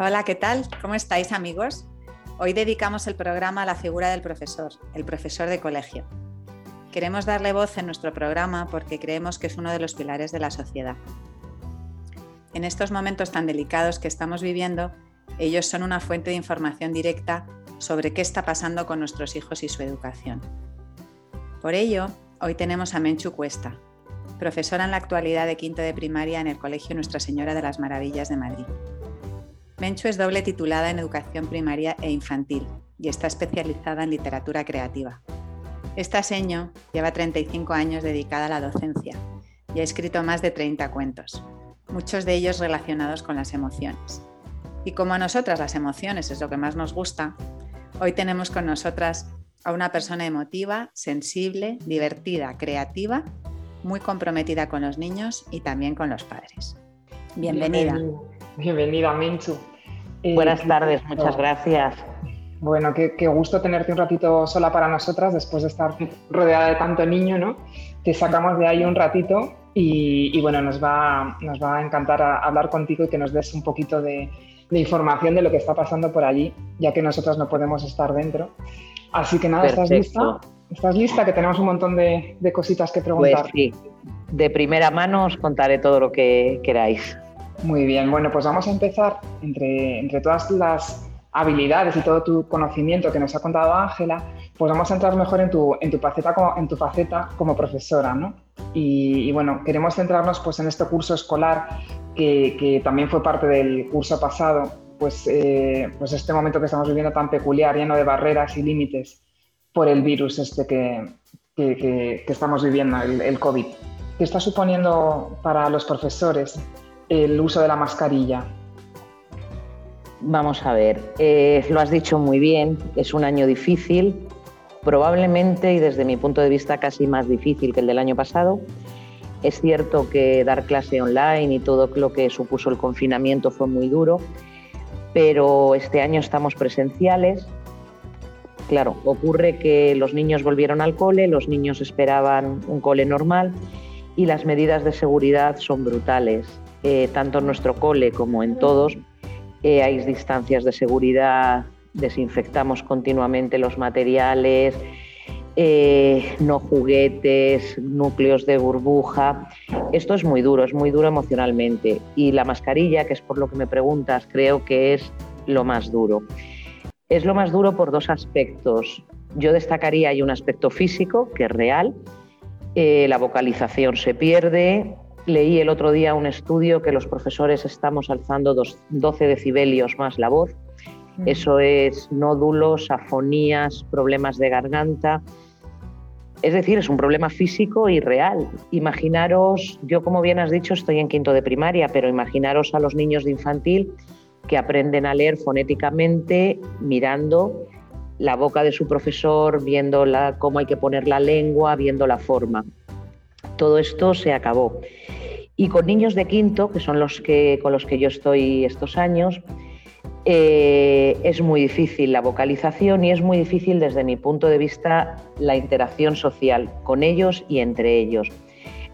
Hola, ¿qué tal? ¿Cómo estáis amigos? Hoy dedicamos el programa a la figura del profesor, el profesor de colegio. Queremos darle voz en nuestro programa porque creemos que es uno de los pilares de la sociedad. En estos momentos tan delicados que estamos viviendo, ellos son una fuente de información directa sobre qué está pasando con nuestros hijos y su educación. Por ello, hoy tenemos a Menchu Cuesta, profesora en la actualidad de quinto de primaria en el Colegio Nuestra Señora de las Maravillas de Madrid. Menchu es doble titulada en educación primaria e infantil y está especializada en literatura creativa. Esta seño lleva 35 años dedicada a la docencia y ha escrito más de 30 cuentos, muchos de ellos relacionados con las emociones. Y como a nosotras las emociones es lo que más nos gusta, hoy tenemos con nosotras a una persona emotiva, sensible, divertida, creativa, muy comprometida con los niños y también con los padres. Bienvenida. Bienvenida, Menchu. Eh, Buenas tardes, muchas gracias. Bueno, qué, gusto tenerte un ratito sola para nosotras después de estar rodeada de tanto niño, ¿no? Te sacamos de ahí un ratito y, bueno, nos va, nos va a encantar hablar contigo y que nos des un poquito de, información de lo que está pasando por allí, ya que nosotras no podemos estar dentro. Así que nada, ¿estás lista? ¿Estás lista? Que tenemos un montón de, de cositas que preguntar. Pues sí, de primera mano os contaré todo lo que queráis. Muy bien, bueno, pues vamos a empezar entre, entre todas las habilidades y todo tu conocimiento que nos ha contado Ángela, pues vamos a entrar mejor en tu, en tu, faceta, como, en tu faceta como profesora, ¿no? Y, bueno, queremos centrarnos pues en este curso escolar que, también fue parte del curso pasado, pues, eh, pues este momento que estamos viviendo tan peculiar, lleno de barreras y límites por el virus este que, que, que estamos viviendo, el, el COVID. ¿Qué está suponiendo para los profesores el uso de la mascarilla? Vamos a ver, eh, lo has dicho muy bien, es un año difícil, probablemente y desde mi punto de vista casi más difícil que el del año pasado. Es cierto que dar clase online y todo lo que supuso el confinamiento fue muy duro, pero este año estamos presenciales. Claro, ocurre que los niños volvieron al cole, los niños esperaban un cole normal y las medidas de seguridad son brutales. Eh, tanto en nuestro cole como en todos, eh, hay distancias de seguridad, desinfectamos continuamente los materiales, eh, no juguetes, núcleos de burbuja. Esto es muy duro, es muy duro emocionalmente. Y la mascarilla, que es por lo que me preguntas, creo que es lo más duro. Es lo más duro por dos aspectos. Yo destacaría hay un aspecto físico, que es real. la vocalización se pierde, Leí el otro día un estudio que los profesores estamos alzando 12 decibelios más la voz. Mm. Eso es nódulos, afonías, problemas de garganta. Es decir, es un problema físico y real. Imaginaros, yo como bien has dicho, estoy en quinto de primaria, pero imaginaros a los niños de infantil que aprenden a leer fonéticamente mirando la boca de su profesor, viendo cómo hay que poner la lengua, viendo la forma. Todo esto se acabó. Y con niños de quinto, que son los que, con los que yo estoy estos años, eh, es muy difícil la vocalización y es muy difícil desde mi punto de vista la interacción social con ellos y entre ellos.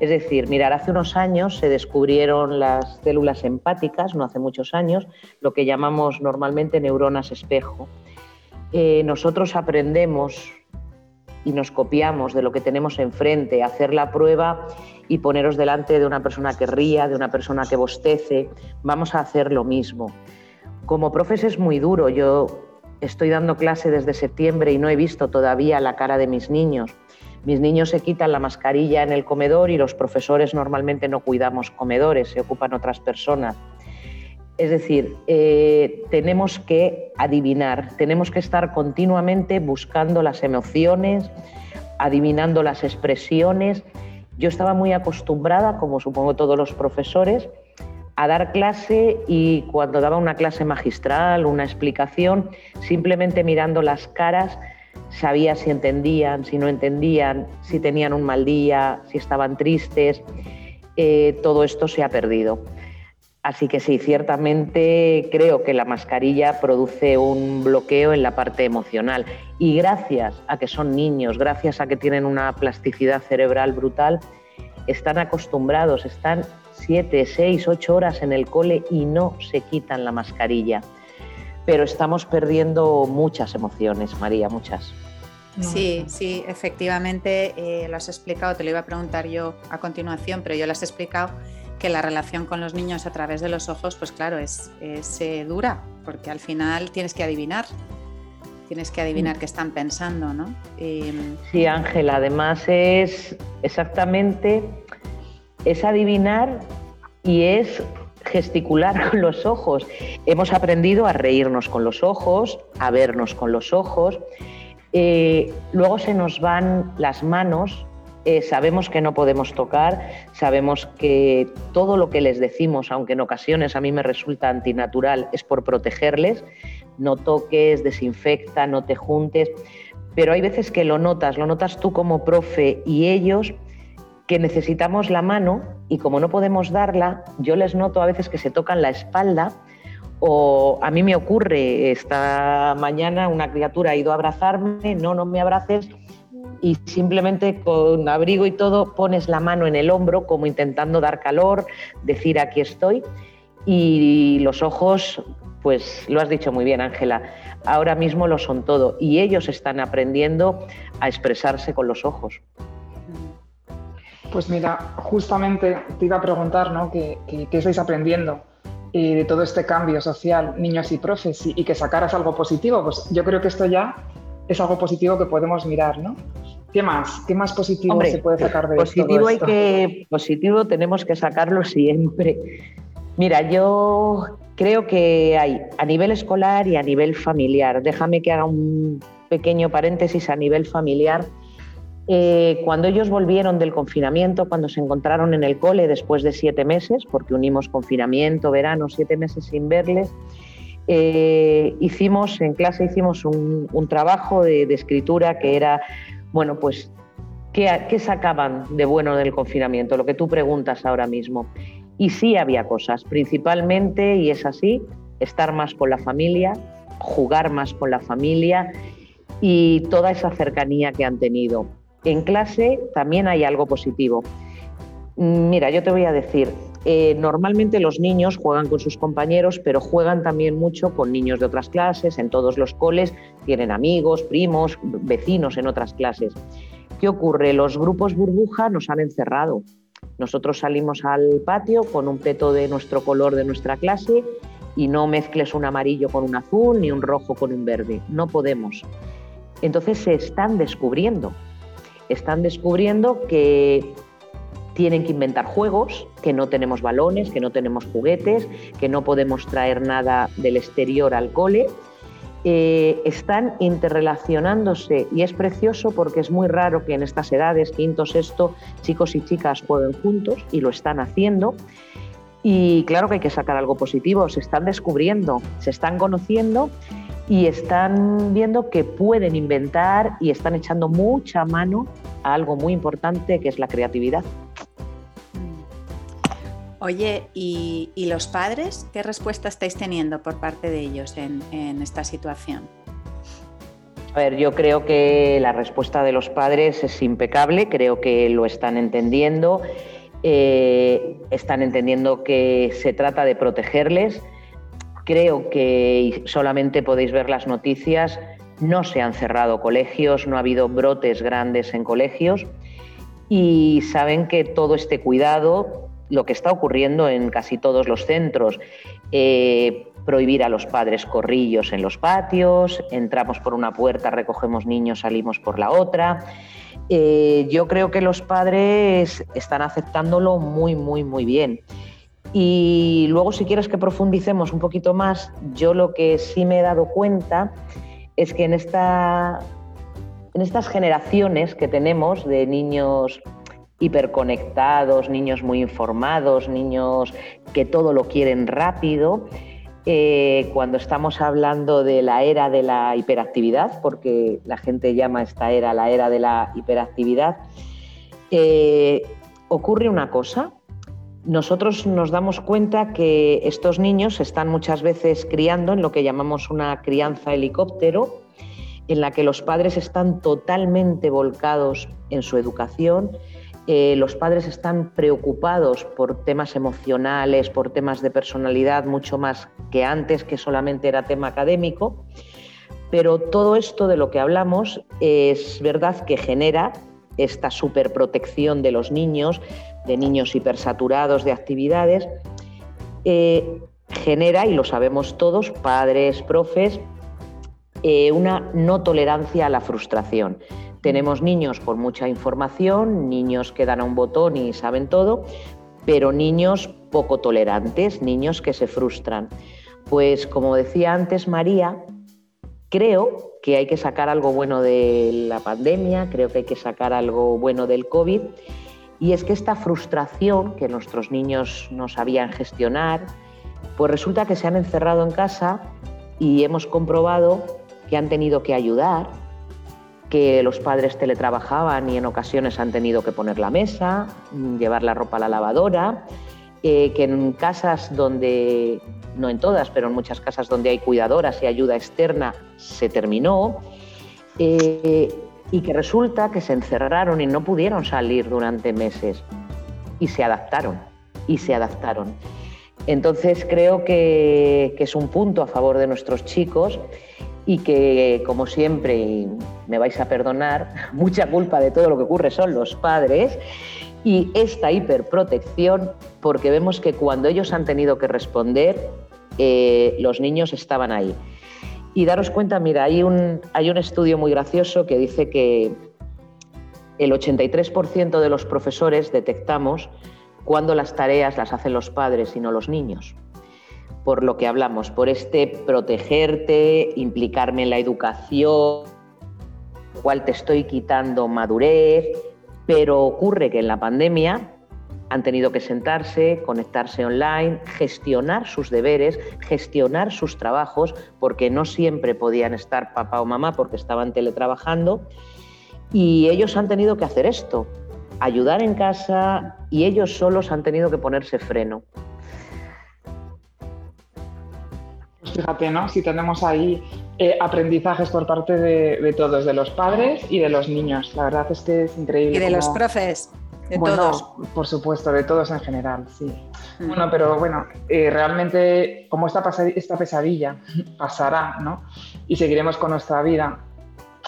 Es decir, mirar, hace unos años se descubrieron las células empáticas, no hace muchos años, lo que llamamos normalmente neuronas espejo. Eh, nosotros aprendemos y nos copiamos de lo que tenemos enfrente, hacer la prueba y poneros delante de una persona que ría, de una persona que bostece, vamos a hacer lo mismo. Como profes es muy duro, yo estoy dando clase desde septiembre y no he visto todavía la cara de mis niños. Mis niños se quitan la mascarilla en el comedor y los profesores normalmente no cuidamos comedores, se ocupan otras personas. Es decir, eh, tenemos que adivinar, tenemos que estar continuamente buscando las emociones, adivinando las expresiones yo estaba muy acostumbrada, como supongo todos los profesores, a dar clase y cuando daba una clase magistral, una explicación, simplemente mirando las caras, sabía si entendían, si no entendían, si tenían un mal día, si estaban tristes. Eh, todo esto se ha perdido. Así que sí, ciertamente creo que la mascarilla produce un bloqueo en la parte emocional. Y gracias a que son niños, gracias a que tienen una plasticidad cerebral brutal, están acostumbrados, están siete, seis, ocho horas en el cole y no se quitan la mascarilla. Pero estamos perdiendo muchas emociones, María, muchas. Sí, sí, efectivamente eh, lo has explicado, te lo iba a preguntar yo a continuación, pero yo lo has explicado que la relación con los niños a través de los ojos, pues claro, es, eh, dura, porque al final tienes que adivinar, tienes que adivinar mm. qué están pensando, ¿no? sí, Ángela, además es exactamente, es adivinar y es gesticular con los ojos. Hemos aprendido a reírnos con los ojos, a vernos con los ojos. Eh, luego se nos van las manos eh, sabemos que no podemos tocar, sabemos que todo lo que les decimos, aunque en ocasiones a mí me resulta antinatural, es por protegerles. No toques, desinfecta, no te juntes. Pero hay veces que lo notas, lo notas tú como profe y ellos que necesitamos la mano y como no podemos darla, yo les noto a veces que se tocan la espalda o a mí me ocurre, esta mañana una criatura ha ido a abrazarme, no, no me abraces, y simplemente con abrigo y todo pones la mano en el hombro como intentando dar calor, decir aquí estoy y los ojos, pues lo has dicho muy bien Ángela, ahora mismo lo son todo y ellos están aprendiendo a expresarse con los ojos. Pues mira, justamente te iba a preguntar, ¿no? ¿Qué, estáis aprendiendo eh, de todo este cambio social, niños y profes, y, y, que sacaras algo positivo? Pues yo creo que esto ya es algo positivo que podemos mirar, ¿no? ¿Qué más? ¿Qué más positivo se puede sacar de positivo esto? Hay que, positivo tenemos que sacarlo siempre. Mira, yo creo que hay a nivel escolar y a nivel familiar. Déjame que haga un pequeño paréntesis a nivel familiar. Eh, cuando ellos volvieron del confinamiento, cuando se encontraron en el cole después de siete meses, porque unimos confinamiento, verano, siete meses sin verles, eh, hicimos en clase hicimos un, trabajo de, escritura que era bueno, pues, ¿qué, sacaban de bueno del confinamiento? Lo que tú preguntas ahora mismo. Y sí había cosas, principalmente, y es así, estar más con la familia, jugar más con la familia y toda esa cercanía que han tenido. En clase también hay algo positivo. Mira, yo te voy a decir, eh, normalmente los niños juegan con sus compañeros, pero juegan también mucho con niños de otras clases, en todos los coles tienen amigos, primos, vecinos en otras clases. ¿Qué ocurre? Los grupos burbuja nos han encerrado. Nosotros salimos al patio con un peto de nuestro color de nuestra clase y no mezcles un amarillo con un azul ni un rojo con un verde. No podemos. Entonces se están descubriendo. Están descubriendo que tienen que inventar juegos, que no tenemos balones, que no tenemos juguetes, que no podemos traer nada del exterior al cole. Eh, están interrelacionándose y es precioso porque es muy raro que en estas edades, quinto, sexto, chicos y chicas jueguen juntos y lo están haciendo. Y claro que hay que sacar algo positivo, se están descubriendo, se están conociendo y están viendo que pueden inventar y están echando mucha mano a algo muy importante que es la creatividad. Oye, ¿y, los padres qué respuesta estáis teniendo por parte de ellos en, esta situación? A ver, yo creo que la respuesta de los padres es impecable, creo que lo están entendiendo, eh, están entendiendo que se trata de protegerles. Creo que solamente podéis ver las noticias, no se han cerrado colegios, no ha habido brotes grandes en colegios y saben que todo este cuidado lo que está ocurriendo en casi todos los centros. Eh, prohibir a los padres corrillos en los patios, entramos por una puerta, recogemos niños, salimos por la otra. Eh, yo creo que los padres están aceptándolo muy, muy, muy bien. Y luego, si quieres que profundicemos un poquito más, yo lo que sí me he dado cuenta es que en, esta, en estas generaciones que tenemos de niños hiperconectados, niños muy informados, niños que todo lo quieren rápido. Eh, cuando estamos hablando de la era de la hiperactividad, porque la gente llama esta era la era de la hiperactividad, eh, ocurre una cosa. Nosotros nos damos cuenta que estos niños se están muchas veces criando en lo que llamamos una crianza helicóptero, en la que los padres están totalmente volcados en su educación, eh, los padres están preocupados por temas emocionales, por temas de personalidad, mucho más que antes, que solamente era tema académico. Pero todo esto de lo que hablamos es verdad que genera esta superprotección de los niños, de niños hipersaturados de actividades, eh, genera, y lo sabemos todos, padres, profes, eh, una no tolerancia a la frustración. Tenemos niños con mucha información, niños que dan a un botón y saben todo, pero niños poco tolerantes, niños que se frustran. Pues como decía antes María, creo que hay que sacar algo bueno de la pandemia, creo que hay que sacar algo bueno del COVID, y es que esta frustración que nuestros niños no sabían gestionar, pues resulta que se han encerrado en casa y hemos comprobado que han tenido que ayudar, que los padres teletrabajaban y en ocasiones han tenido que poner la mesa, mm, llevar la ropa a la lavadora, eh, que en casas donde, no en todas, pero en muchas casas donde hay cuidadoras y ayuda externa, se terminó, eh, y que resulta que se encerraron y no pudieron salir durante meses y se adaptaron, y se adaptaron. Entonces creo que, que es un punto a favor de nuestros chicos y que, como siempre, me vais a perdonar, mucha culpa de todo lo que ocurre son los padres y esta hiperprotección, porque vemos que cuando ellos han tenido que responder, eh, los niños estaban ahí. Y daros cuenta, mira, hay un, hay un estudio muy gracioso que dice que el 83% de los profesores detectamos cuando las tareas las hacen los padres y no los niños por lo que hablamos, por este protegerte, implicarme en la educación, cual te estoy quitando madurez, pero ocurre que en la pandemia han tenido que sentarse, conectarse online, gestionar sus deberes, gestionar sus trabajos, porque no siempre podían estar papá o mamá porque estaban teletrabajando, y ellos han tenido que hacer esto, ayudar en casa, y ellos solos han tenido que ponerse freno. Fíjate, ¿no? Si tenemos ahí eh, aprendizajes por parte de, todos, de los padres y de los niños. La verdad es que es increíble. Y de los profes, de todos. Por supuesto, de todos en general, sí. Mm. Bueno, pero bueno, eh, realmente como esta, esta pesadilla pasará, ¿no? Y seguiremos con nuestra vida,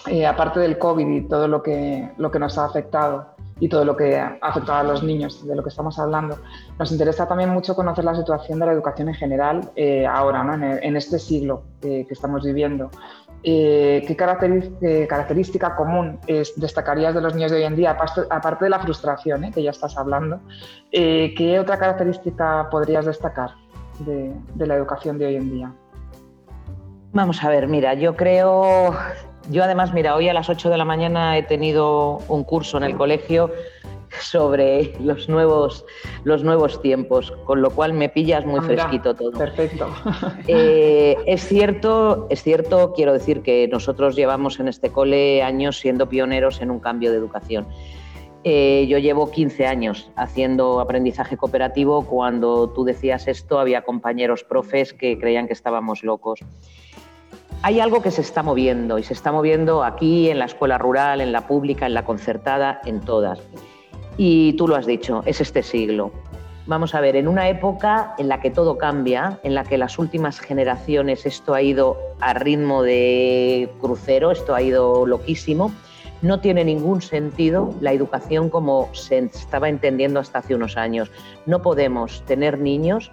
eh, aparte del COVID y todo lo que, lo que nos ha afectado, y todo lo que ha afectado a los niños, de lo que estamos hablando. Nos interesa también mucho conocer la situación de la educación en general eh, ahora, ¿no? en, este siglo que estamos viviendo. Eh, ¿Qué característica común destacarías de los niños de hoy en día, aparte, de la frustración ¿eh? que ya estás hablando? ¿Qué otra característica podrías destacar de, de la educación de hoy en día? Vamos a ver, mira, yo creo yo además, mira, hoy a las 8 de la mañana he tenido un curso en el colegio sobre los nuevos, los nuevos tiempos, con lo cual me pillas muy fresquito todo. Perfecto. Eh, es cierto, es cierto, quiero decir que nosotros llevamos en este cole años siendo pioneros en un cambio de educación. Eh, yo llevo 15 años haciendo aprendizaje cooperativo. Cuando tú decías esto, había compañeros profes que creían que estábamos locos hay algo que se está moviendo y se está moviendo aquí en la escuela rural, en la pública, en la concertada, en todas. Y tú lo has dicho, es este siglo. Vamos a ver, en una época en la que todo cambia, en la que las últimas generaciones esto ha ido a ritmo de crucero, esto ha ido loquísimo, no tiene ningún sentido la educación como se estaba entendiendo hasta hace unos años. No podemos tener niños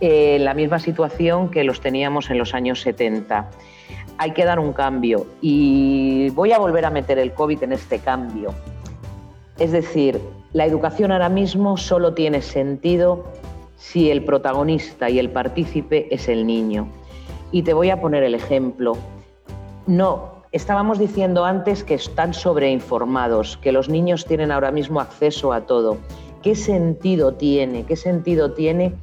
en la misma situación que los teníamos en los años 70 hay que dar un cambio y voy a volver a meter el COVID en este cambio. Es decir, la educación ahora mismo solo tiene sentido si el protagonista y el partícipe es el niño. Y te voy a poner el ejemplo. No, estábamos diciendo antes que están sobreinformados, que los niños tienen ahora mismo acceso a todo. ¿Qué sentido tiene? ¿Qué sentido tiene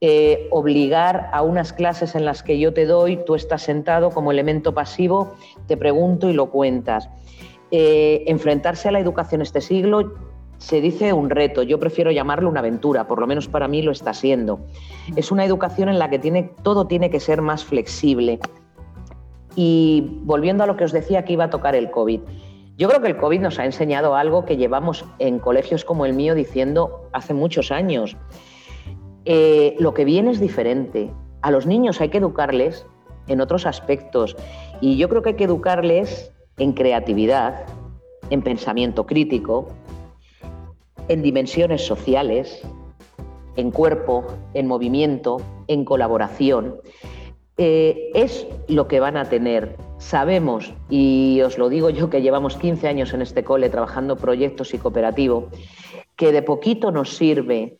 eh, obligar a unas clases en las que yo te doy, tú estás sentado como elemento pasivo, te pregunto y lo cuentas? Eh, enfrentarse a la educación este siglo se dice un reto, yo prefiero llamarlo una aventura, por lo menos para mí lo está siendo. Es una educación en la que todo tiene que ser más flexible. Y volviendo a lo que os decía que iba a tocar el COVID, yo creo que el COVID nos ha enseñado algo que llevamos en colegios como el mío diciendo hace muchos años. Eh, lo que viene es diferente. A los niños hay que educarles en otros aspectos y yo creo que hay que educarles en creatividad, en pensamiento crítico, en dimensiones sociales, en cuerpo, en movimiento, en colaboración. Eh, es lo que van a tener. Sabemos, y os lo digo yo que llevamos 15 años en este cole trabajando proyectos y cooperativo, que de poquito nos sirve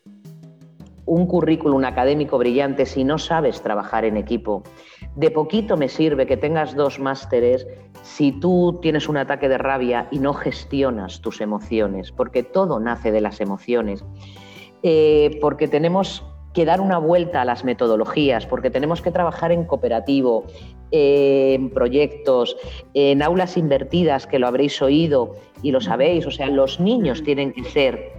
un currículum académico brillante si no sabes trabajar en equipo. De poquito me sirve que tengas dos másteres si tú tienes un ataque de rabia y no gestionas tus emociones, porque todo nace de las emociones. Eh, porque tenemos que dar una vuelta a las metodologías, porque tenemos que trabajar en cooperativo, en proyectos, en aulas invertidas, que lo habréis oído y lo sabéis. O sea, los niños tienen que ser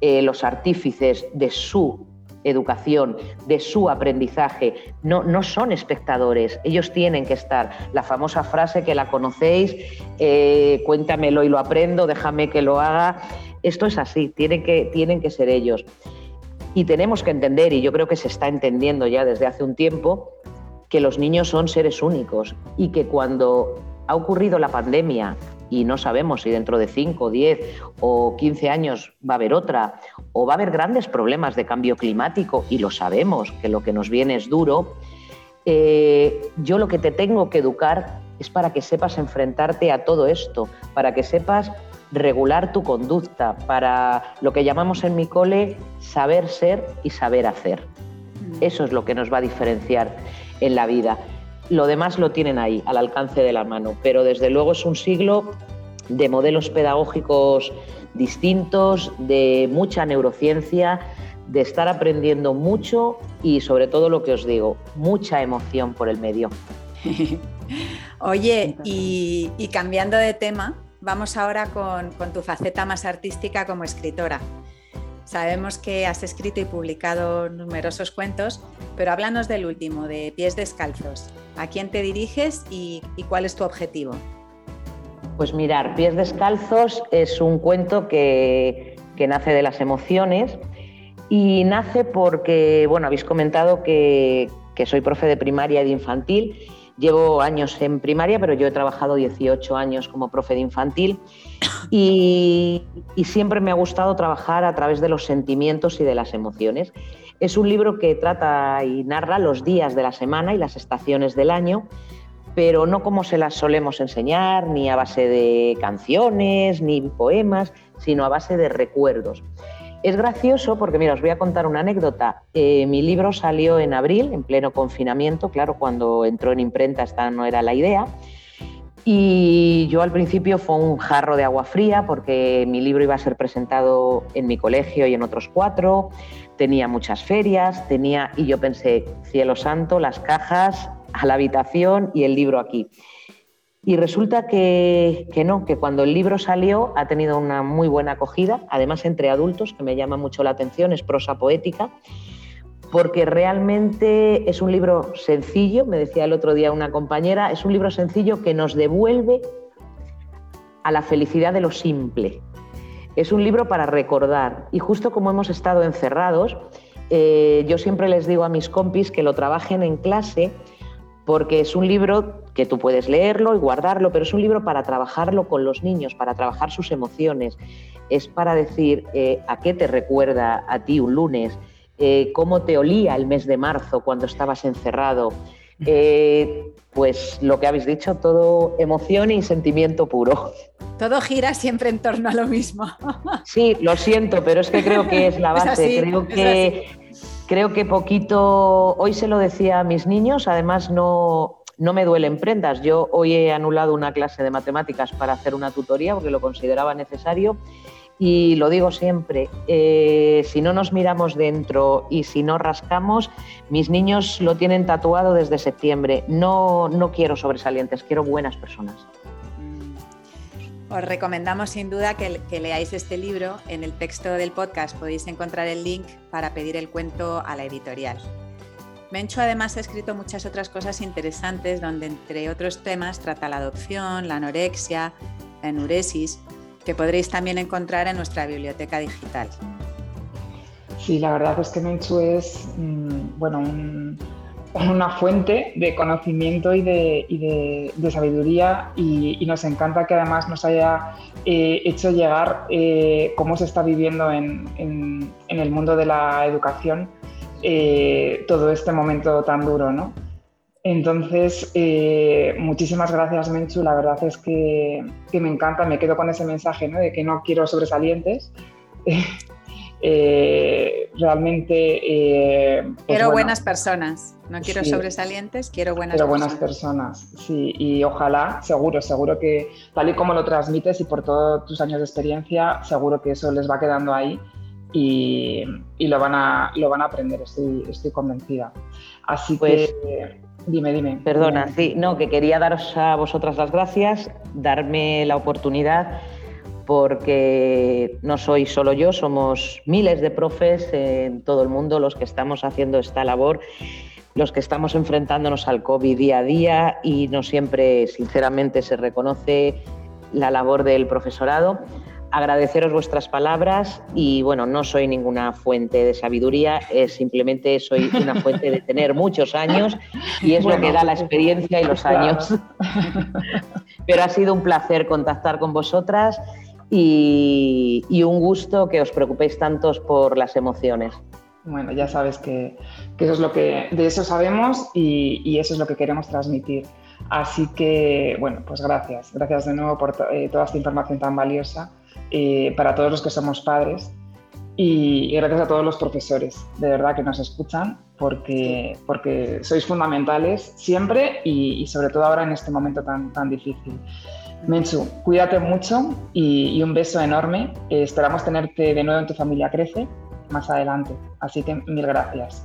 eh, los artífices de su educación, de su aprendizaje. No, no son espectadores, ellos tienen que estar. La famosa frase que la conocéis, eh, cuéntamelo y lo aprendo, déjame que lo haga. Esto es así, tienen que, tienen que ser ellos. Y tenemos que entender, y yo creo que se está entendiendo ya desde hace un tiempo, que los niños son seres únicos y que cuando ha ocurrido la pandemia y no sabemos si dentro de 5, 10 o 15 años va a haber otra, o va a haber grandes problemas de cambio climático, y lo sabemos, que lo que nos viene es duro, eh, yo lo que te tengo que educar es para que sepas enfrentarte a todo esto, para que sepas regular tu conducta, para lo que llamamos en mi cole saber ser y saber hacer. Mm. Eso es lo que nos va a diferenciar en la vida. Lo demás lo tienen ahí, al alcance de la mano, pero desde luego es un siglo de modelos pedagógicos distintos, de mucha neurociencia, de estar aprendiendo mucho y sobre todo lo que os digo, mucha emoción por el medio. Oye, y, cambiando de tema, vamos ahora con tu faceta más artística como escritora. Sabemos que has escrito y publicado numerosos cuentos, pero háblanos del último, de Pies Descalzos. ¿A quién te diriges y, cuál es tu objetivo? Pues mirar, Pies Descalzos es un cuento que, nace de las emociones y nace porque, bueno, habéis comentado que, soy profe de primaria y de infantil. Llevo años en primaria, pero yo he trabajado 18 años como profe de infantil y, siempre me ha gustado trabajar a través de los sentimientos y de las emociones. Es un libro que trata y narra los días de la semana y las estaciones del año, pero no como se las solemos enseñar, ni a base de canciones, ni poemas, sino a base de recuerdos. Es gracioso porque, mira, os voy a contar una anécdota. Eh, mi libro salió en abril, en pleno confinamiento, claro, cuando entró en imprenta esta no era la idea, y yo al principio fue un jarro de agua fría porque mi libro iba a ser presentado en mi colegio y en otros cuatro, tenía muchas ferias, tenía y yo pensé, cielo santo, las cajas a la habitación y el libro aquí. Y resulta que, que, no, que cuando el libro salió ha tenido una muy buena acogida, además entre adultos, que me llama mucho la atención, es prosa poética porque realmente es un libro sencillo, me decía el otro día una compañera, es un libro sencillo que nos devuelve a la felicidad de lo simple. Es un libro para recordar y justo como hemos estado encerrados, eh, yo siempre les digo a mis compis que lo trabajen en clase porque es un libro que tú puedes leerlo y guardarlo, pero es un libro para trabajarlo con los niños, para trabajar sus emociones. Es para decir eh, a qué te recuerda a ti un lunes, eh, cómo te olía el mes de marzo cuando estabas encerrado. Eh, pues lo que habéis dicho, todo emoción y sentimiento puro. Todo gira siempre en torno a lo mismo. Sí, lo siento, pero es que creo que es la base. creo, que, creo que poquito, hoy se lo decía a mis niños, además no, no me duelen prendas. Yo hoy he anulado una clase de matemáticas para hacer una tutoría porque lo consideraba necesario y lo digo siempre, eh, si no nos miramos dentro y si no rascamos, mis niños lo tienen tatuado desde septiembre. No, no quiero sobresalientes, quiero buenas personas. Os recomendamos sin duda que, leáis este libro. En el texto del podcast podéis encontrar el link para pedir el cuento a la editorial. Mencho además ha escrito muchas otras cosas interesantes donde entre otros temas trata la adopción, la anorexia, la enuresis, que podréis también encontrar en nuestra biblioteca digital. Sí, la verdad es que Menchu es mm, bueno, una fuente de conocimiento y de, sabiduría y, nos encanta que además nos haya eh, hecho llegar eh, cómo se está viviendo en, el mundo de la educación eh, todo este momento tan duro. ¿no? Entonces, eh, muchísimas gracias, Menchu. La verdad es que, me encanta, me quedo con ese mensaje de que no quiero sobresalientes. Eh, realmente. Eh, pues quiero buenas personas. No quiero sobresalientes, quiero buenas quiero buenas personas, sí. Y ojalá, seguro, seguro que tal y como lo transmites y por todos tus años de experiencia, seguro que eso les va quedando ahí y, lo, van a, lo van a aprender, estoy, estoy convencida. Así pues, que Dime, dime. Perdona, sí, no, que quería daros a vosotras las gracias, darme la oportunidad, porque no soy solo yo, somos miles de profes en todo el mundo los que estamos haciendo esta labor, los que estamos enfrentándonos al COVID día a día y no siempre, sinceramente, se reconoce la labor del profesorado agradeceros vuestras palabras y bueno, no soy ninguna fuente de sabiduría, es simplemente soy una fuente de tener muchos años y es lo que da la experiencia y los años. Pero ha sido un placer contactar con vosotras y, un gusto que os preocupéis tantos por las emociones. Bueno, ya sabes que, eso es lo que de eso sabemos y, eso es lo que queremos transmitir. Así que, bueno, pues gracias. Gracias de nuevo por eh, toda esta información tan valiosa eh, para todos los que somos padres y, gracias a todos los profesores, de verdad que nos escuchan porque, porque sois fundamentales siempre y, sobre todo ahora en este momento tan, tan difícil. Menchu, cuídate mucho y, un beso enorme. Eh, esperamos tenerte de nuevo en tu familia Crece más adelante. Así que mil gracias.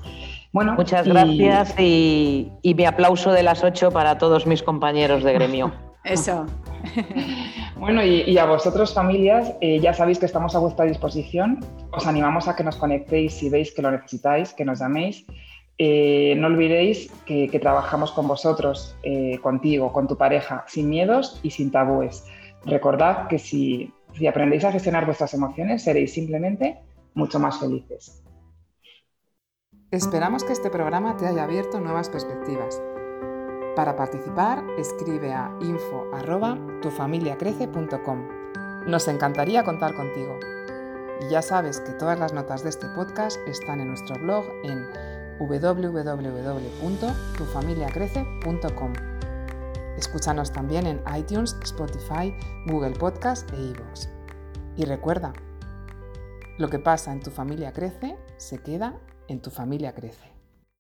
Bueno, Muchas gracias y, y mi aplauso de las ocho para todos mis compañeros de gremio. Eso. Bueno, y, a vosotros familias, eh, ya sabéis que estamos a vuestra disposición. Os animamos a que nos conectéis si veis que lo necesitáis, que nos llaméis. Eh, no olvidéis que, trabajamos con vosotros, eh, contigo, con tu pareja, sin miedos y sin tabúes. Recordad que si, si aprendéis a gestionar vuestras emociones, seréis simplemente mucho más felices. Esperamos que este programa te haya abierto nuevas perspectivas para participar, escribe a info@tufamiliacrece.com. Nos encantaría contar contigo. Y ya sabes que todas las notas de este podcast están en nuestro blog en www.tufamiliacrece.com. Escúchanos también en iTunes, Spotify, Google Podcast e iVoox. Y recuerda, lo que pasa en tu familia crece, se queda en tu familia crece.